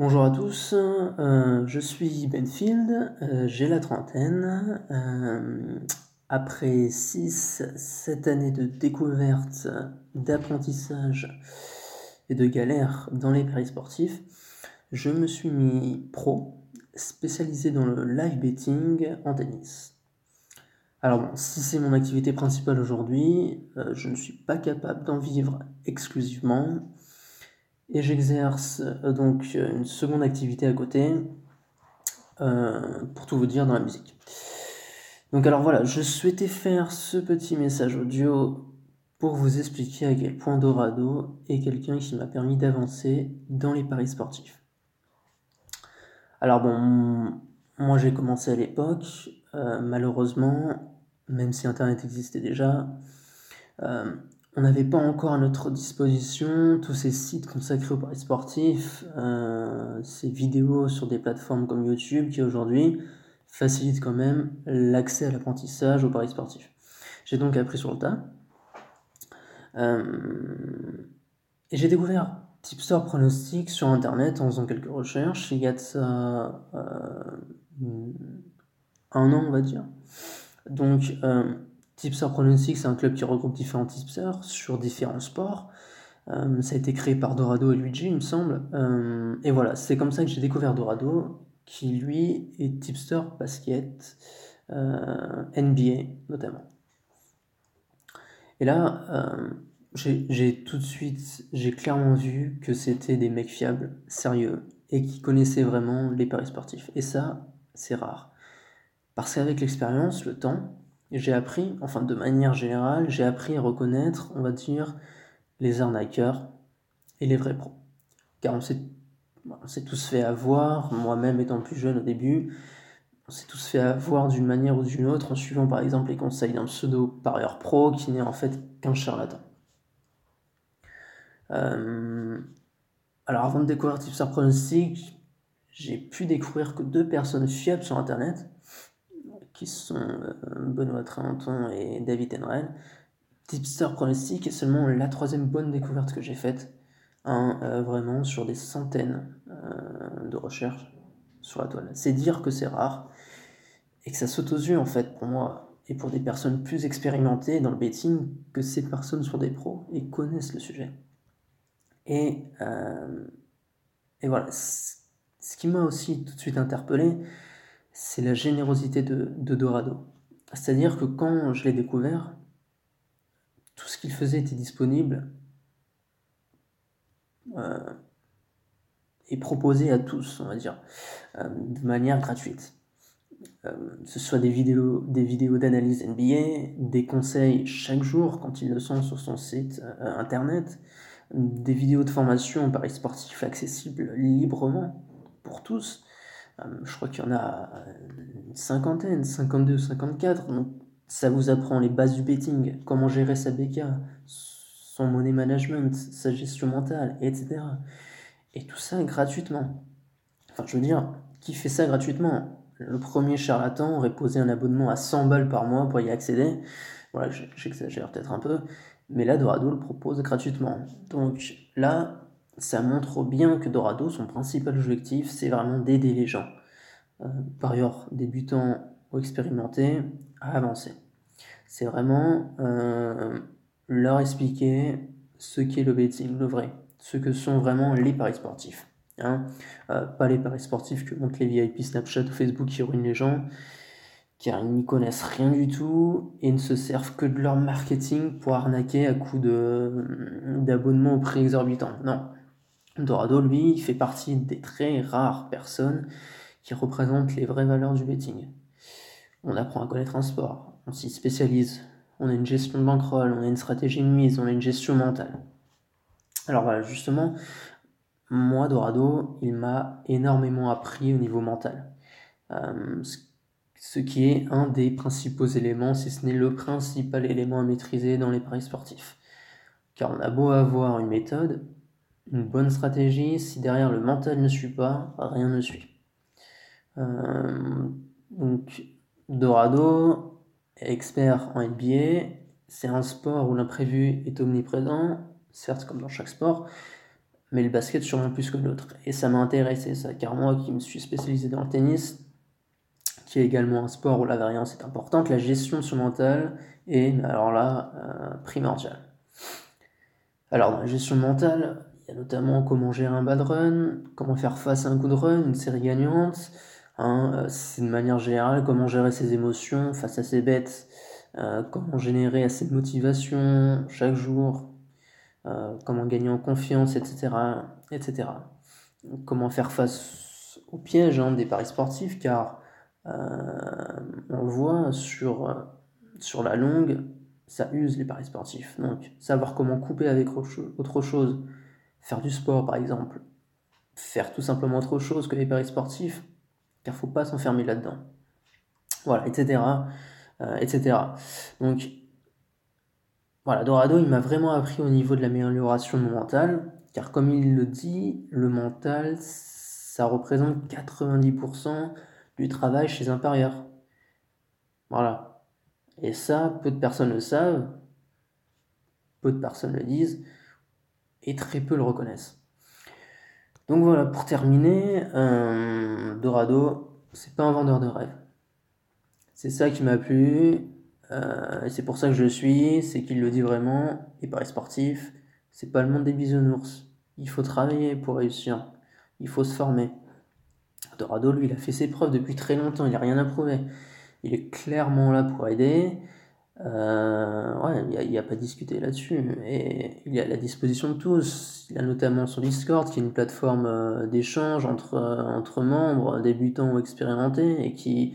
Bonjour à tous, euh, je suis Benfield, euh, j'ai la trentaine. Euh, après 6-7 années de découverte, d'apprentissage et de galère dans les paris sportifs, je me suis mis pro, spécialisé dans le live betting en tennis. Alors bon, si c'est mon activité principale aujourd'hui, je ne suis pas capable d'en vivre exclusivement et j'exerce euh, donc une seconde activité à côté, euh, pour tout vous dire dans la musique. Donc alors voilà, je souhaitais faire ce petit message audio pour vous expliquer à quel point Dorado est quelqu'un qui m'a permis d'avancer dans les paris sportifs. Alors bon, moi j'ai commencé à l'époque, euh, malheureusement, même si Internet existait déjà, on n'avait pas encore à notre disposition tous ces sites consacrés aux paris sportifs, euh, ces vidéos sur des plateformes comme YouTube qui aujourd'hui facilitent quand même l'accès à l'apprentissage aux paris sportifs. J'ai donc appris sur le tas. Euh, et j'ai découvert Tipster Pronostic sur internet en faisant quelques recherches. Il y a de ça euh, un an, on va dire. Donc, Tipster Pronostic, c'est un club qui regroupe différents tipsters sur différents sports. Euh, ça a été créé par Dorado et Luigi, il me semble. Euh, et voilà, c'est comme ça que j'ai découvert Dorado, qui lui est tipster basket, euh, NBA notamment. Et là, j'ai tout de suite, j'ai clairement vu que c'était des mecs fiables, sérieux, et qui connaissaient vraiment les paris sportifs. Et ça, c'est rare. Parce qu'avec l'expérience, le temps, j'ai appris, enfin de manière générale, j'ai appris à reconnaître, on va dire, les arnaqueurs et les vrais pros. Car on s'est, tous fait avoir, moi-même étant plus jeune au début, on s'est tous fait avoir d'une manière ou d'une autre en suivant par exemple les conseils d'un pseudo parieur pro qui n'est en fait qu'un charlatan. Euh, alors avant de découvrir Tipster Pronostic, j'ai pu découvrir que deux personnes fiables sur internet, qui sont euh, Benoît Tréanton et David Enrel. Tipster Pronostic est seulement la troisième bonne découverte que j'ai faite, hein, euh, vraiment sur des centaines euh, de recherches sur la toile. C'est dire que c'est rare et que ça saute aux yeux en fait pour moi et pour des personnes plus expérimentées dans le betting que ces personnes sont des pros et connaissent le sujet. Et, et voilà, ce qui m'a aussi tout de suite interpellé, c'est la générosité de, Dorado. C'est-à-dire que quand je l'ai découvert, tout ce qu'il faisait était disponible euh, et proposé à tous, on va dire, euh, de manière gratuite. Euh, ce soit des vidéos, des d'analyse NBA, des conseils chaque jour quand ils le sont sur son site internet, des vidéos de formation en paris sportif accessibles librement pour tous, je crois qu'il y en a une cinquantaine, 52, 54. Donc ça vous apprend les bases du betting, comment gérer sa BK, son money management, sa gestion mentale, etc. Et tout ça gratuitement. Enfin, je veux dire, qui fait ça gratuitement? Le premier charlatan aurait posé un abonnement à 100 balles par mois pour y accéder. Voilà, j'exagère peut-être un peu. Mais là, Dorado le propose gratuitement. Donc là, ça montre bien que Dorado, son principal objectif, c'est vraiment d'aider les gens, euh, par ailleurs débutants ou expérimentés, à avancer. C'est vraiment euh, leur expliquer ce qu'est le betting, le vrai, ce que sont vraiment les paris sportifs. Hein. Euh, pas les paris sportifs que montrent les VIP Snapchat ou Facebook qui ruinent les gens, car ils n'y connaissent rien du tout et ne se servent que de leur marketing pour arnaquer à coup d'abonnements au prix exorbitant. Non, Dorado, lui, fait partie des très rares personnes qui représentent les vraies valeurs du betting. On apprend à connaître un sport, on s'y spécialise, on a une gestion de bankroll, on a une stratégie de mise, on a une gestion mentale. Alors voilà, justement, moi, Dorado, il m'a énormément appris au niveau mental. Euh, ce qui est un des principaux éléments, si ce n'est le principal élément à maîtriser dans les paris sportifs. Car on a beau avoir une méthode, une bonne stratégie, si derrière le mental ne suit pas, rien ne suit. Euh, donc, Dorado, expert en NBA, c'est un sport où l'imprévu est omniprésent, certes comme dans chaque sport, mais le basket sûrement plus que l'autre. Et ça m'a intéressé, ça, car moi qui me suis spécialisé dans le tennis, qui est également un sport où la variance est importante, la gestion de mental est, alors là, euh, primordiale. Alors, dans la gestion mentale, notamment comment gérer un bad run, comment faire face à un coup de run, une série gagnante, hein, euh, c'est de manière générale comment gérer ses émotions face à ses bêtes, euh, comment générer assez de motivation chaque jour, comment gagner en confiance, etc., etc. Comment faire face au piège hein, des paris sportifs, car euh, on le voit sur, sur la longue, ça use les paris sportifs. Donc, savoir comment couper avec autre chose, faire du sport par exemple, faire tout simplement autre chose que les paris sportifs, car faut pas s'enfermer là-dedans. Voilà, etc. Euh, etc. Donc, voilà, Dorado, il m'a vraiment appris au niveau de l'amélioration de mon mental, car comme il le dit, le mental, ça représente 90% du travail chez un parieur. Voilà. Et ça, peu de personnes le savent, peu de personnes le disent, et très peu le reconnaissent. Donc voilà, pour terminer, euh, Dorado, c'est pas un vendeur de rêve. C'est ça qui m'a plu, euh, et c'est pour ça que je le suis, c'est qu'il le dit vraiment, et paris sportif, c'est pas le monde des bisounours. Il faut travailler pour réussir, il faut se former. Dorado, lui, il a fait ses preuves depuis très longtemps, il n'a rien à prouver. Il est clairement là pour aider. Euh, ouais, il n'y a, pas discuté là-dessus. Et il est à la disposition de tous. Il a notamment son Discord, qui est une plateforme euh, d'échange entre, euh, entre membres, débutants ou expérimentés, et qui.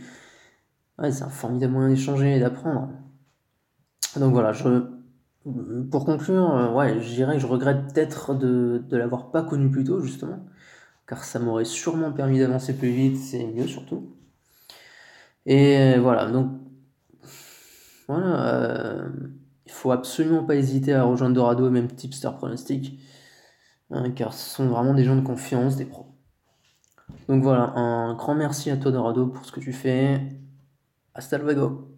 Ouais, c'est un formidable moyen d'échanger et d'apprendre. Donc voilà, je, pour conclure, ouais, je dirais que je regrette peut-être de ne l'avoir pas connu plus tôt, justement car ça m'aurait sûrement permis d'avancer plus vite, c'est mieux surtout. Et voilà, donc voilà, euh, il faut absolument pas hésiter à rejoindre Dorado, même Tipster Pronostic, hein, car ce sont vraiment des gens de confiance, des pros. Donc voilà, un grand merci à toi Dorado pour ce que tu fais. Hasta luego.